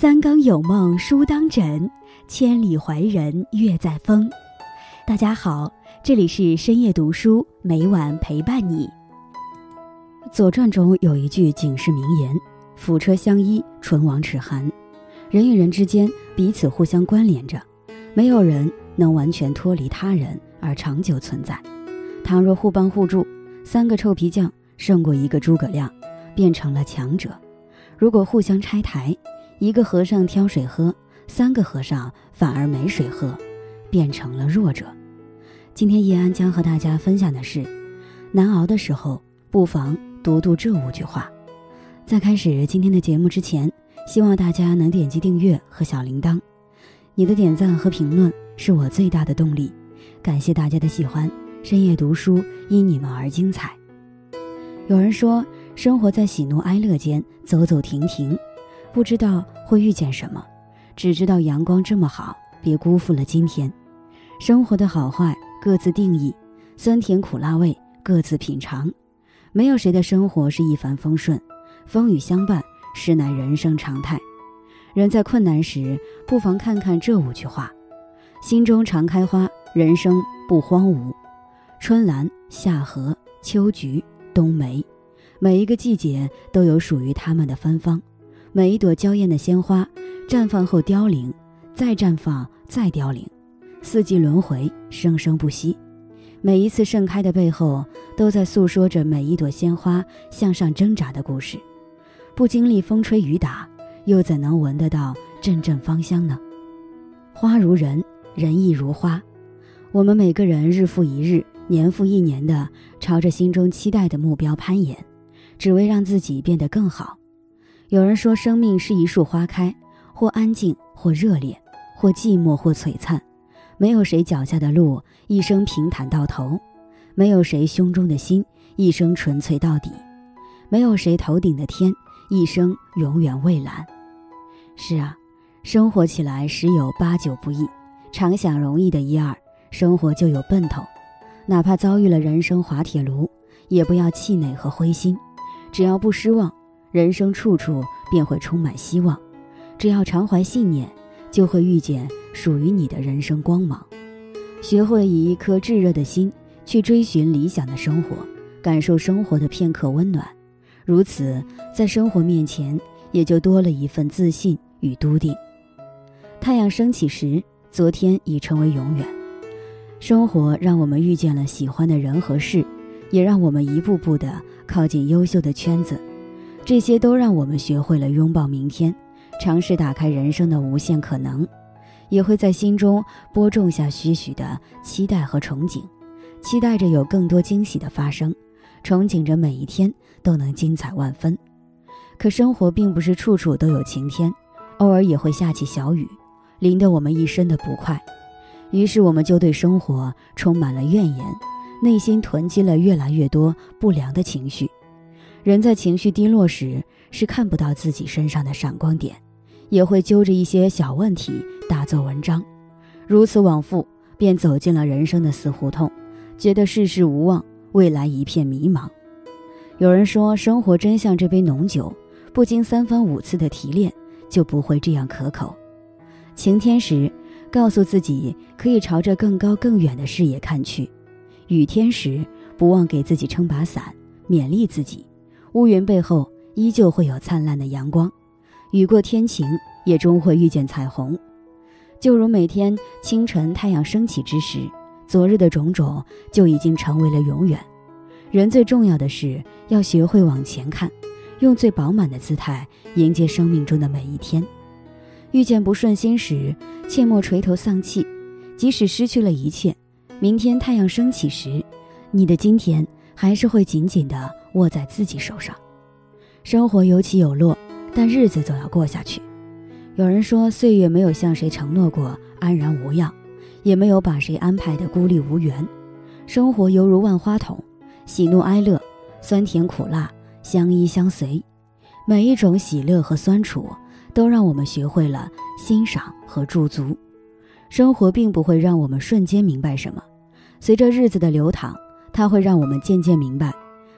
三更有梦书当枕，千里怀人月在风。大家好，这里是深夜读书，每晚陪伴你。《左传》中有一句警示名言：“辅车相依，唇亡齿寒。”人与人之间彼此互相关联着，没有人能完全脱离他人而长久存在。倘若互帮互助，三个臭皮匠胜过一个诸葛亮，变成了强者；如果互相拆台，一个和尚挑水喝，三个和尚反而没水喝，变成了弱者。今天叶安将和大家分享的是：难熬的时候，不妨读读这五句话。在开始今天的节目之前，希望大家能点击订阅和小铃铛。你的点赞和评论是我最大的动力。感谢大家的喜欢，深夜读书因你们而精彩。有人说，生活在喜怒哀乐间，走走停停。不知道会遇见什么，只知道阳光这么好，别辜负了今天。生活的好坏各自定义，酸甜苦辣味各自品尝。没有谁的生活是一帆风顺，风雨相伴实乃人生常态。人在困难时，不妨看看这五句话：心中常开花，人生不荒芜。春兰、夏荷、秋菊、冬梅，每一个季节都有属于它们的芬芳。每一朵娇艳的鲜花，绽放后凋零，再绽放，再凋零，四季轮回，生生不息。每一次盛开的背后，都在诉说着每一朵鲜花向上挣扎的故事。不经历风吹雨打，又怎能闻得到阵阵芳香呢？花如人，人亦如花。我们每个人日复一日，年复一年的朝着心中期待的目标攀岩，只为让自己变得更好。有人说，生命是一束花开，或安静，或热烈，或寂寞，或璀璨。没有谁脚下的路一生平坦到头，没有谁胸中的心一生纯粹到底，没有谁头顶的天一生永远蔚蓝。是啊，生活起来十有八九不易，常想容易的一二，生活就有奔头。哪怕遭遇了人生滑铁卢，也不要气馁和灰心，只要不失望。人生处处便会充满希望，只要常怀信念，就会遇见属于你的人生光芒。学会以一颗炙热的心去追寻理想的生活，感受生活的片刻温暖，如此，在生活面前也就多了一份自信与笃定。太阳升起时，昨天已成为永远。生活让我们遇见了喜欢的人和事，也让我们一步步的靠近优秀的圈子。这些都让我们学会了拥抱明天，尝试打开人生的无限可能，也会在心中播种下些许的期待和憧憬，期待着有更多惊喜的发生，憧憬着每一天都能精彩万分。可生活并不是处处都有晴天，偶尔也会下起小雨，淋得我们一身的不快。于是我们就对生活充满了怨言，内心囤积了越来越多不良的情绪。人在情绪低落时，是看不到自己身上的闪光点，也会揪着一些小问题大做文章，如此往复，便走进了人生的死胡同，觉得世事无望，未来一片迷茫。有人说，生活真像这杯浓酒，不经三番五次的提炼，就不会这样可口。晴天时，告诉自己可以朝着更高更远的视野看去；雨天时，不忘给自己撑把伞，勉励自己。乌云背后依旧会有灿烂的阳光，雨过天晴也终会遇见彩虹。就如每天清晨太阳升起之时，昨日的种种就已经成为了永远。人最重要的是要学会往前看，用最饱满的姿态迎接生命中的每一天。遇见不顺心时，切莫垂头丧气，即使失去了一切，明天太阳升起时，你的今天还是会紧紧的。握在自己手上，生活有起有落，但日子总要过下去。有人说，岁月没有向谁承诺过安然无恙，也没有把谁安排的孤立无援。生活犹如万花筒，喜怒哀乐、酸甜苦辣相依相随，每一种喜乐和酸楚，都让我们学会了欣赏和驻足。生活并不会让我们瞬间明白什么，随着日子的流淌，它会让我们渐渐明白。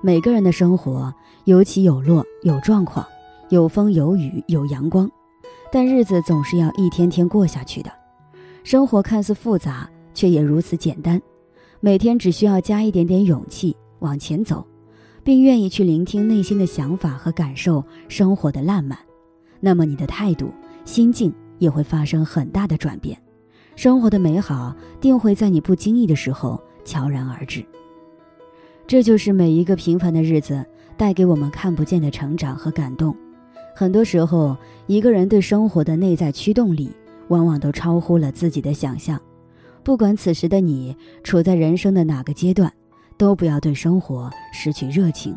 每个人的生活有起有落，有状况，有风有雨，有阳光。但日子总是要一天天过下去的。生活看似复杂，却也如此简单。每天只需要加一点点勇气往前走，并愿意去聆听内心的想法和感受生活的烂漫，那么你的态度、心境也会发生很大的转变。生活的美好定会在你不经意的时候悄然而至。这就是每一个平凡的日子带给我们看不见的成长和感动。很多时候，一个人对生活的内在驱动力，往往都超乎了自己的想象。不管此时的你处在人生的哪个阶段，都不要对生活失去热情，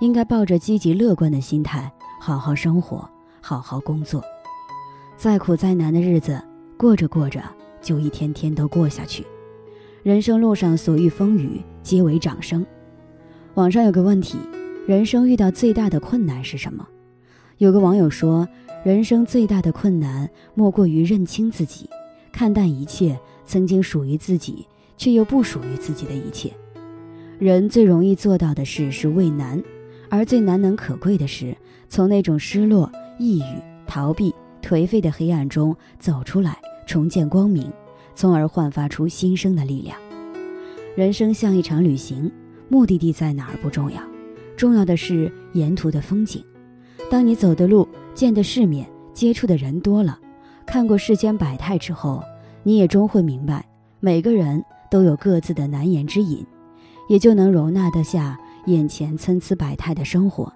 应该抱着积极乐观的心态，好好生活，好好工作。再苦再难的日子，过着过着。就一天天都过下去，人生路上所遇风雨皆为掌声。网上有个问题：人生遇到最大的困难是什么？有个网友说，人生最大的困难莫过于认清自己，看淡一切曾经属于自己却又不属于自己的一切。人最容易做到的事是畏难，而最难能可贵的是从那种失落、抑郁、逃避、颓废的黑暗中走出来。重见光明，从而焕发出新生的力量。人生像一场旅行，目的地在哪儿不重要，重要的是沿途的风景。当你走的路、见的世面、接触的人多了，看过世间百态之后，你也终会明白，每个人都有各自的难言之隐，也就能容纳得下眼前参差百态的生活。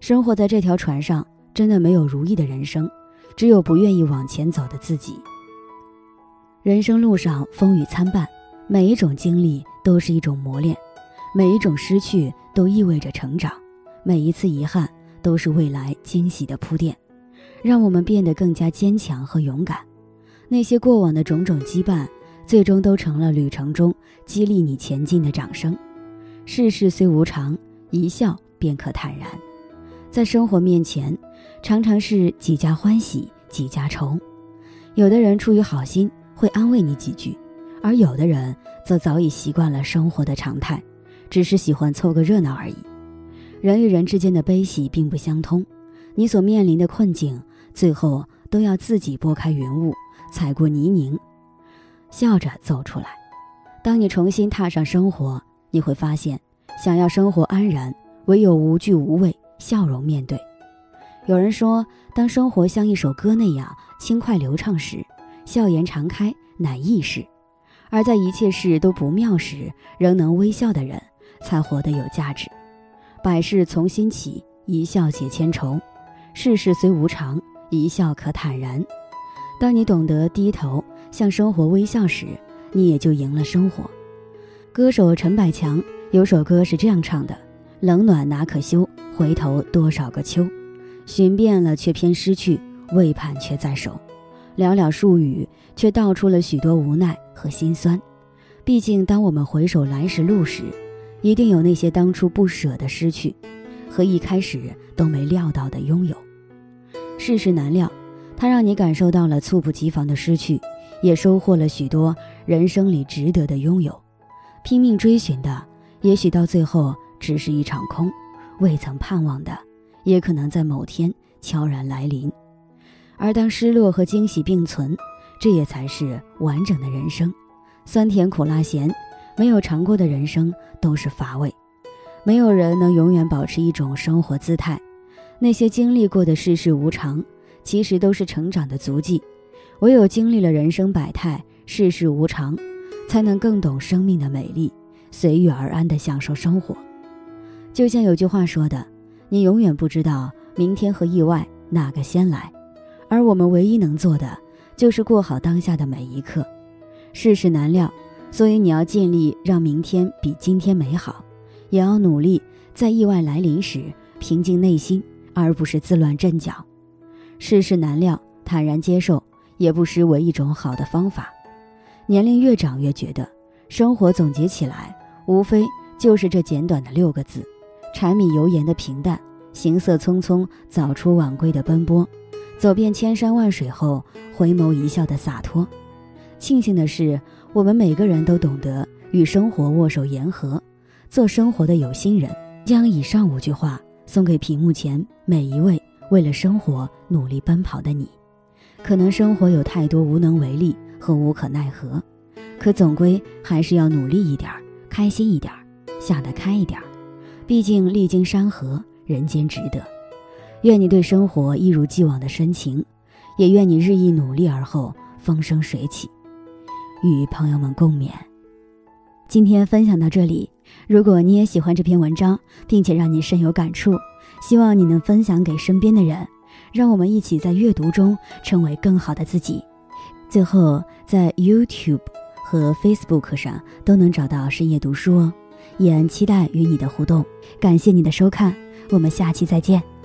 生活在这条船上，真的没有如意的人生，只有不愿意往前走的自己。人生路上风雨参半，每一种经历都是一种磨练，每一种失去都意味着成长，每一次遗憾都是未来惊喜的铺垫，让我们变得更加坚强和勇敢。那些过往的种种羁绊，最终都成了旅程中激励你前进的掌声。世事虽无常，一笑便可坦然。在生活面前，常常是几家欢喜几家愁。有的人出于好心。会安慰你几句，而有的人则早已习惯了生活的常态，只是喜欢凑个热闹而已。人与人之间的悲喜并不相通，你所面临的困境，最后都要自己拨开云雾，踩过泥泞，笑着走出来。当你重新踏上生活，你会发现，想要生活安然，唯有无惧无畏，笑容面对。有人说，当生活像一首歌那样轻快流畅时，笑颜常开乃易事，而在一切事都不妙时，仍能微笑的人，才活得有价值。百事从心起，一笑解千愁。世事虽无常，一笑可坦然。当你懂得低头向生活微笑时，你也就赢了生活。歌手陈百强有首歌是这样唱的：“冷暖哪可休，回头多少个秋。寻遍了却偏失去，未盼却在手。”寥寥数语，却道出了许多无奈和心酸。毕竟，当我们回首来时路时，一定有那些当初不舍的失去，和一开始都没料到的拥有。世事难料，它让你感受到了猝不及防的失去，也收获了许多人生里值得的拥有。拼命追寻的，也许到最后只是一场空；未曾盼望的，也可能在某天悄然来临。而当失落和惊喜并存，这也才是完整的人生。酸甜苦辣咸，没有尝过的人生都是乏味。没有人能永远保持一种生活姿态。那些经历过的世事无常，其实都是成长的足迹。唯有经历了人生百态、世事无常，才能更懂生命的美丽，随遇而安地享受生活。就像有句话说的：“你永远不知道明天和意外哪个先来。”而我们唯一能做的，就是过好当下的每一刻。世事难料，所以你要尽力让明天比今天美好，也要努力在意外来临时平静内心，而不是自乱阵脚。世事难料，坦然接受，也不失为一种好的方法。年龄越长，越觉得生活总结起来，无非就是这简短的六个字：柴米油盐的平淡，行色匆匆，早出晚归的奔波。走遍千山万水后，回眸一笑的洒脱。庆幸的是，我们每个人都懂得与生活握手言和，做生活的有心人。将以上五句话送给屏幕前每一位为了生活努力奔跑的你。可能生活有太多无能为力和无可奈何，可总归还是要努力一点，开心一点儿，想得开一点。毕竟历经山河，人间值得。愿你对生活一如既往的深情，也愿你日益努力而后风生水起。与朋友们共勉。今天分享到这里，如果你也喜欢这篇文章，并且让你深有感触，希望你能分享给身边的人。让我们一起在阅读中成为更好的自己。最后，在 YouTube 和 Facebook 上都能找到深夜读书哦。依然期待与你的互动，感谢你的收看，我们下期再见。